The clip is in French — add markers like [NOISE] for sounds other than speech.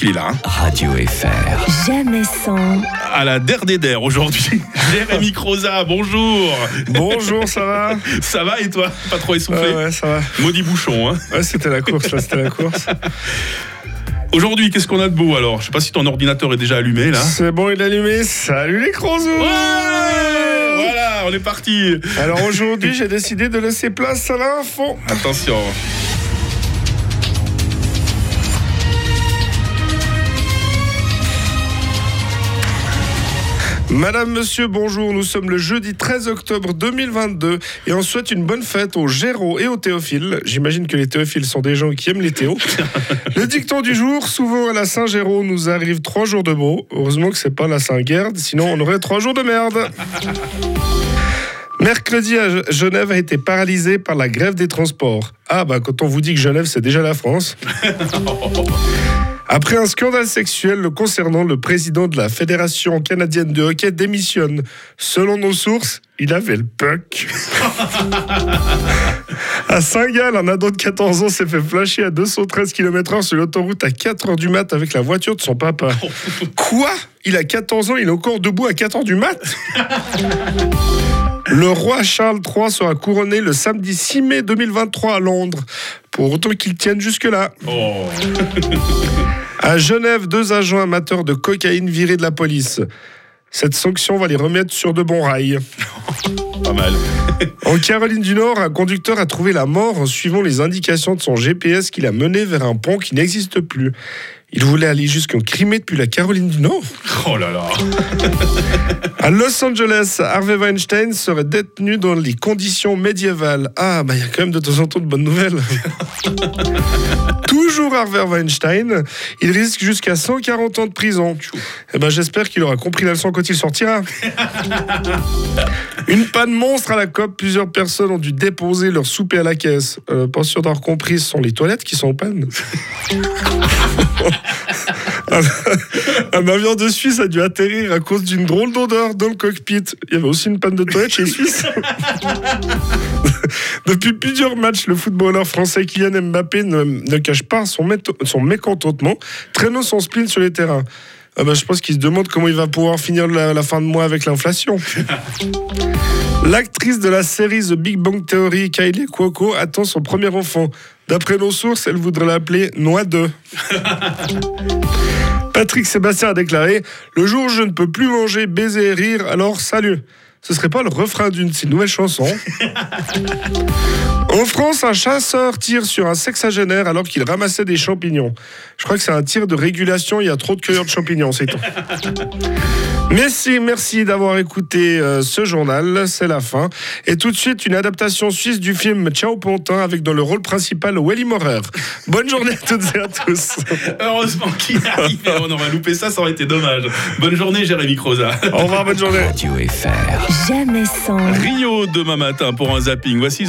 qu'il est là. hein. Radio FR. Jamais sans, À la der des der aujourd'hui. [LAUGHS] Jérémy Croza, bonjour. Bonjour, ça va? Ça va et toi? Pas trop essoufflé? Ouais, ouais, ça va. Maudit bouchon. Hein. Ouais, c'était la course, là, c'était la course. [LAUGHS] Aujourd'hui, qu'est-ce qu'on a de beau alors? Je sais pas si ton ordinateur est déjà allumé là. C'est bon, il est allumé. Salut les crozos Ouais Voilà, on est parti. Alors aujourd'hui, j'ai décidé de laisser place à l'info. Attention. Madame, monsieur, bonjour. Nous sommes le jeudi 13 octobre 2022 et on souhaite une bonne fête aux Géraud et aux Théophiles. J'imagine que les Théophiles sont des gens qui aiment les Théos. [LAUGHS] Le dicton du jour, souvent à la Saint-Géraud, nous arrive trois jours de beau. Heureusement que c'est pas la Saint-Guerre, sinon on aurait trois jours de merde. Mercredi à Ge- Genève a été paralysé par la grève des transports. Ah bah quand on vous dit que Genève c'est déjà la France. [LAUGHS] [LAUGHS] Après un scandale sexuel le concernant, le président de la Fédération canadienne de hockey démissionne. Selon nos sources, il avait le puck. [LAUGHS] à Saint-Gall, un ado de 14 ans s'est fait flasher à 213 km/h sur l'autoroute à 4h du mat avec la voiture de son papa. [LAUGHS] Quoi? Il a 14 ans, il est encore debout à 4h du mat? [LAUGHS] Le roi Charles III sera couronné le samedi 6 mai 2023 à Londres. Pour autant qu'il tienne jusque-là. Oh. À Genève, deux agents amateurs de cocaïne virés de la police. Cette sanction va les remettre sur de bons rails. [LAUGHS] Pas mal. En Caroline du Nord, un conducteur a trouvé la mort en suivant les indications de son GPS qui l'a mené vers un pont qui n'existe plus. Il voulait aller jusqu'en Crimée depuis la Caroline du Nord. Oh là là. [LAUGHS] À Los Angeles, Harvey Weinstein serait détenu dans les conditions médiévales. Ah, bah il y a quand même de temps en temps de bonnes nouvelles. [LAUGHS] Toujours Harvey Weinstein, il risque jusqu'à 140 ans de prison. Eh ben, j'espère qu'il aura compris la leçon quand il sortira. [LAUGHS] Une panne monstre à la COP, plusieurs personnes ont dû déposer leur souper à la caisse. Euh, pas sûr d'avoir compris, ce sont les toilettes qui sont en panne. Un, un avion de Suisse a dû atterrir à cause d'une drôle d'odeur dans le cockpit. Il y avait aussi une panne de toilette chez les Suisses. [LAUGHS] Depuis plusieurs matchs, le footballeur français Kylian Mbappé ne, ne cache pas son mécontentement, traînant son spleen sur les terrains. Ah bah, je pense qu'il se demande comment il va pouvoir finir la, la fin de mois avec l'inflation. [LAUGHS] L'actrice de la série The Big Bang Theory, Kylie Cuoco, attend son premier enfant. D'après nos sources, elle voudrait l'appeler Noix 2. [LAUGHS] Patrick Sébastien a déclaré Le jour où je ne peux plus manger, baiser et rire, alors salut. Ce serait pas le refrain d'une de ses nouvelles chansons [LAUGHS] En France, un chasseur tire sur un sexagénaire alors qu'il ramassait des champignons. Je crois que c'est un tir de régulation, il y a trop de cueilleurs de champignons, c'est tout. Merci, merci d'avoir écouté euh, ce journal, c'est la fin. Et tout de suite, une adaptation suisse du film Ciao Pontin avec dans le rôle principal Welly Morer. Bonne journée à toutes et à tous. [LAUGHS] Heureusement qu'il est arrivé. On aurait loupé ça, ça aurait été dommage. Bonne journée, Jérémy Croza. Au revoir, bonne journée. Radio FR. jamais sans. Rio demain matin pour un zapping. Voici